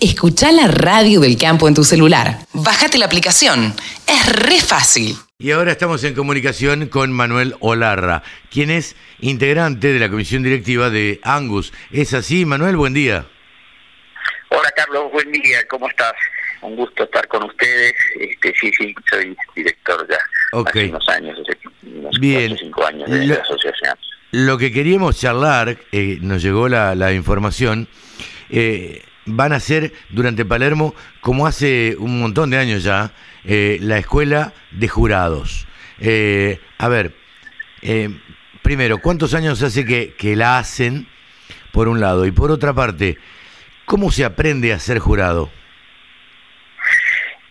Escucha la radio del campo en tu celular. Bájate la aplicación. Es re fácil. Y ahora estamos en comunicación con Manuel Olarra, quien es integrante de la comisión directiva de Angus. ¿Es así, Manuel? Buen día. Hola, Carlos. Buen día. ¿Cómo estás? Un gusto estar con ustedes. Este, sí, sí, soy director ya hace unos años, hace unos Bien. cinco años de la asociación. Lo que queríamos charlar, eh, nos llegó la, la información, eh, van a ser durante Palermo, como hace un montón de años ya, eh, la escuela de jurados. Eh, a ver, eh, primero, ¿cuántos años hace que, la hacen, por un lado? Y por otra parte, ¿cómo se aprende a ser jurado?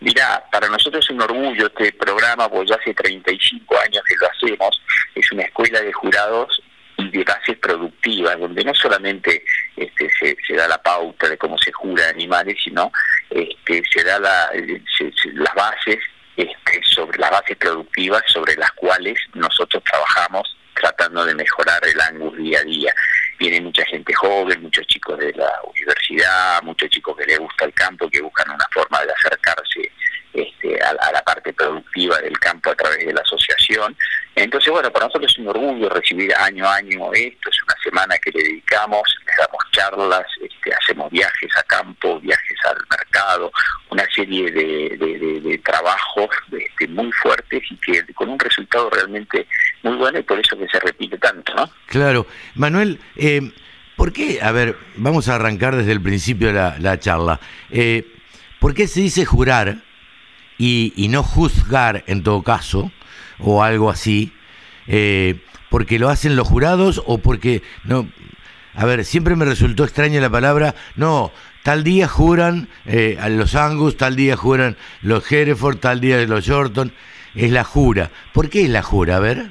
Mira, para nosotros es un orgullo este programa, pues ya hace 35 años que lo hacemos. Es una escuela de jurados y de bases productivas, donde no solamente este, se, da la pauta de cómo se jura animales, sino este, se da la, se, las bases este, sobre las bases productivas sobre las cuales nosotros trabajamos tratando de mejorar el Angus día a día. Viene mucha gente joven, muchos chicos de la universidad, muchos chicos que les gusta el campo, que buscan una forma de acercarse este, a, a, la parte productiva del campo a través de la asociación. Entonces, bueno, para nosotros es un orgullo recibir año a año esto, es una semana que le dedicamos, damos charlas, este, hacemos viajes a campo, viajes al mercado, una serie de, de, de, trabajos este, muy fuertes y que con un resultado realmente muy bueno y por eso que se repite tanto, ¿no? Claro. Manuel, eh, ¿por qué? A ver, vamos a arrancar desde el principio de la, la charla. Eh, ¿Por qué se dice jurar y, y, no juzgar en todo caso, o algo así? Eh, ¿Porque lo hacen los jurados o porque no? A ver, siempre me resultó extraña la palabra, no, tal día juran eh, a los Angus, tal día juran los Hereford, tal día los Shorton, es la jura. ¿Por qué es la jura? A ver.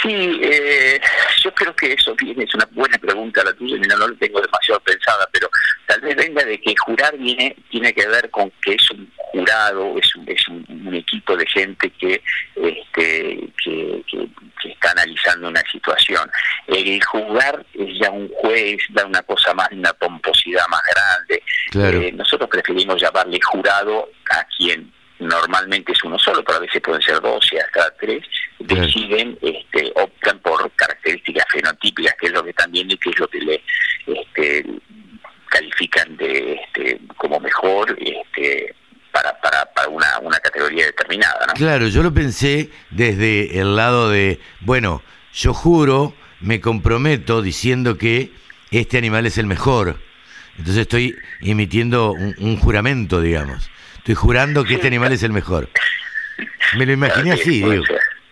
Sí, eh, yo creo que eso viene, es una buena pregunta la tuya, mira, no lo tengo demasiado pensada, pero tal vez venga de que jurar viene, tiene que ver con que es un jurado, es un, es un, un equipo de gente que, este, que, que, que, está analizando una situación. Jugar es ya un juez, da una cosa más, una pomposidad más grande. Claro. Eh, nosotros preferimos llamarle jurado a quien normalmente es uno solo, pero a veces pueden ser dos y hasta tres, claro. deciden, este, optan por características fenotípicas, que es lo que también que es lo que le este, califican de este, como mejor este, para, para, para una, una categoría determinada. ¿no? Claro, yo lo pensé desde el lado de, bueno, yo juro, me comprometo diciendo que este animal es el mejor. Entonces estoy emitiendo un, un juramento, digamos. Estoy jurando que este animal es el mejor. Me lo imaginé así, digo.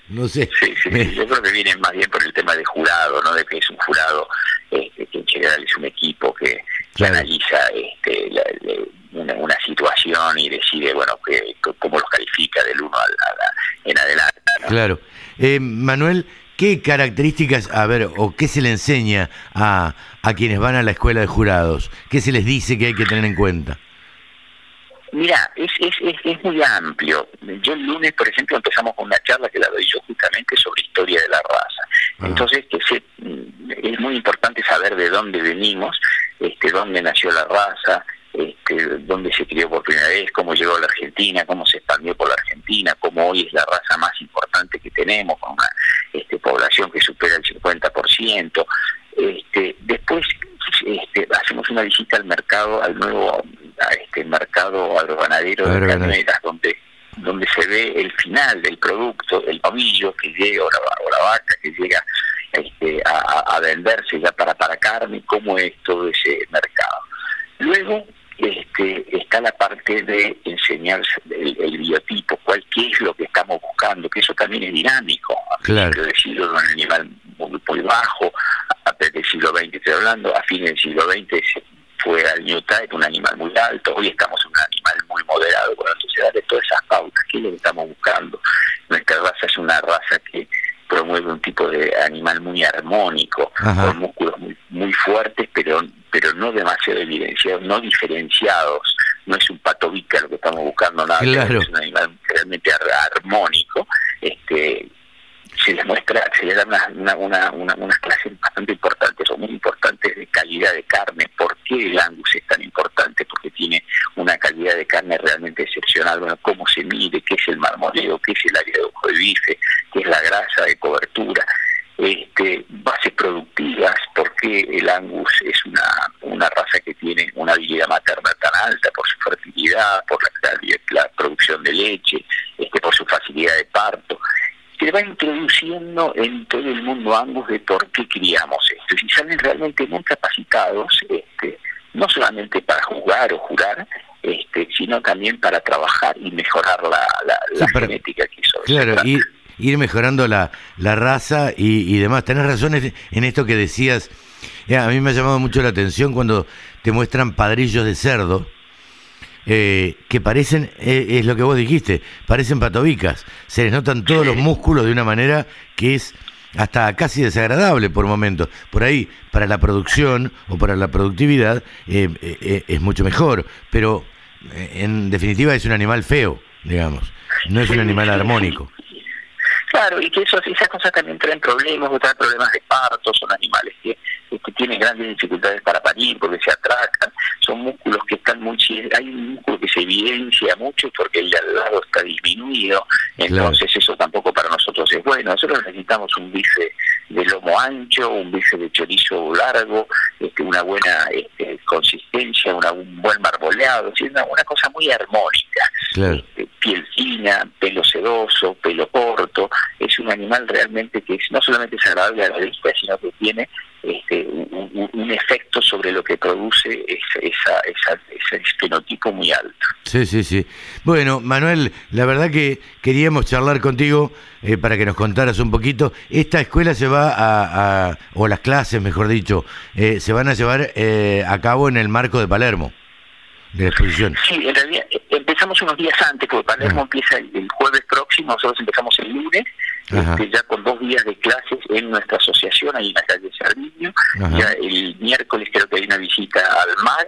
No sé. Sí, sí, me... yo creo que viene más bien por el tema de jurado, ¿no? De que es un jurado este, que en general es un equipo que, claro. que analiza este, la, la, una, una, situación y decide, bueno, que, cómo los califica del uno a la, en adelante. ¿no? Claro. Eh, Manuel, ¿qué características, a ver, o qué se le enseña a, a quienes van a la escuela de jurados? ¿Qué se les dice que hay que tener en cuenta? Mira, es, es, es, es, muy amplio. Yo el lunes, por ejemplo, empezamos con una charla que la doy yo justamente sobre historia de la raza. Ah. Entonces, que se, es muy importante saber de dónde venimos, este, dónde nació la raza, este, dónde se crió por primera vez, cómo llegó a la Argentina, cómo se expandió por la Argentina, cómo hoy es la raza más importante que tenemos, con una este, población que supera el 50%. Este, después este, hacemos una visita al mercado, al nuevo a este mercado agroganadero de carneras, donde donde se ve el final del producto, el novillo que llega o la, o la vaca que llega este, a, a, venderse ya para, para carne, cómo es todo ese mercado. Luego este, está la parte de enseñar el, el, biotipo, cuál qué es lo que estamos buscando, que eso también es dinámico. Claro. Decirlo un animal muy, muy bajo, a del siglo XX estoy hablando, a fines del siglo XX fue al New Type, un animal muy alto, hoy estamos en un animal muy moderado, bueno, entonces darle todas esas pautas, ¿qué es lo que estamos buscando? Nuestra raza es una raza que promueve un tipo de animal muy armónico, Ajá. con músculos muy, muy fuertes, pero pero no demasiado evidenciados, no diferenciados, no es un patovica lo que estamos buscando, nada, es un animal realmente armónico, este, se les muestra, se les una, una, una, unas clases bastante importantes o muy importantes de calidad de carne. ¿Por qué el angus es tan importante? Porque tiene una calidad de carne realmente excepcional. Bueno, cómo se mide, qué es el marmoleo, qué es el área de ojo de bife, qué es la grasa de cobertura, este, bases productivas, por qué el angus es una, una raza que tiene una habilidad materna por la, la producción de leche, este, por su facilidad de parto se va introduciendo en todo el mundo Angus de por qué criamos esto. Y salen realmente muy capacitados, este, no solamente para jugar o jurar, este, sino también para trabajar y mejorar la, la, genética que hizo. Claro, ir, ir mejorando la, la raza y, y demás. Tenés razón en esto que decías. a mí me ha llamado mucho la atención cuando te muestran padrillos de cerdo. Eh, que parecen, eh, es lo que vos dijiste, parecen patobicas. Se les notan todos los músculos de una manera que es hasta casi desagradable por momentos. Por ahí, para la producción o para la productividad, eh, eh, es mucho mejor, pero en definitiva es un animal feo, digamos, no es un animal armónico. Claro, y que eso, esas cosas también traen problemas, traen problemas de parto, son animales que, que tienen grandes dificultades para parir porque se atracan, son músculos que están muy... Hay un músculo que se evidencia mucho porque el de al lado está disminuido, entonces eso tampoco para nosotros es bueno. Nosotros necesitamos un bife de lomo ancho, un bife de chorizo largo, este, una buena este, consistencia, una, un buen marmoleado, una, una cosa muy armónica. Este, piel pelo sedoso, pelo corto, es un animal realmente que es, no solamente es agradable a la vista, sino que tiene este, un, efecto sobre lo que produce esa, ese fenotipo muy alto. Sí, sí, sí. Bueno, Manuel, la verdad que queríamos charlar contigo eh, para que nos contaras un poquito. Esta escuela se va a, o las clases, mejor dicho, eh, se van a llevar eh, a cabo en el marco de Palermo, de la exposición. Sí, en realidad empezamos unos días antes, porque Palermo empieza el, jueves próximo, nosotros empezamos el lunes, este, ya con dos días de clases en nuestra asociación, ahí en la calle Sardiño. Ya el miércoles creo que hay una visita al mar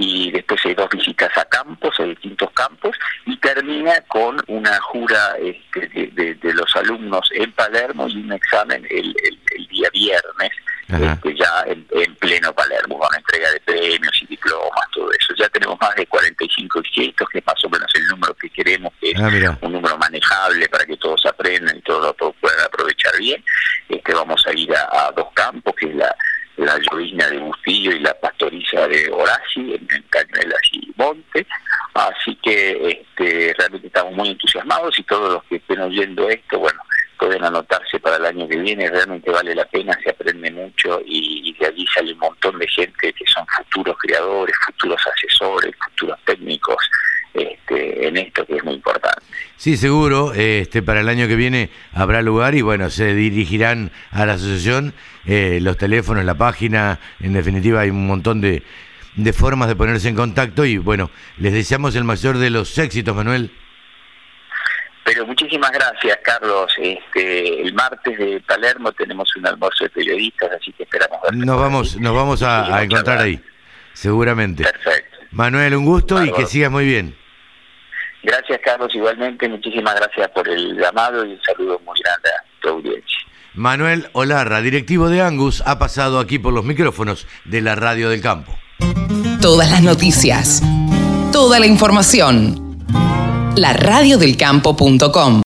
y después hay dos visitas a campos, a distintos campos, y termina con una jura este, de, los alumnos en Palermo y un examen el, el, día viernes, este, ya en, pleno Palermo, con entrega de premios y diplomas, todo eso. Ya tenemos más de 45 inscritos, que es más o menos el número que queremos, que es ah, un número manejable para que todos aprendan y todos lo puedan aprovechar bien. Este, vamos a ir a, dos campos, que es la la llovizna de Bustillo y la pastoriza de Horaci, en, en Cañuelas y Monte. Así que este, realmente estamos muy entusiasmados y todos los que estén oyendo esto, bueno, pueden anotarse para el año que viene, realmente vale la pena, se aprende mucho y, de allí sale un montón de gente que son futuros creadores, futuros asesores, futuros técnicos este, en esto que es muy importante. Sí, seguro, este, para el año que viene habrá lugar y bueno, se dirigirán a la asociación, eh, los teléfonos, la página, en definitiva hay un montón de, de formas de ponerse en contacto y bueno, les deseamos el mayor de los éxitos, Manuel. Pero muchísimas gracias, Carlos. Este, el martes de Palermo tenemos un almuerzo de periodistas, así que esperamos Nos vamos, nos vamos a, encontrar ahí, seguramente. Perfecto. Manuel, un gusto y que sigas muy bien. Gracias, Carlos, igualmente. Muchísimas gracias por el llamado y un saludo muy grande a tu audiencia. Manuel Olarra, directivo de Angus, ha pasado aquí por los micrófonos de la Radio del Campo. Todas las noticias, toda la información la radiodelcampo.com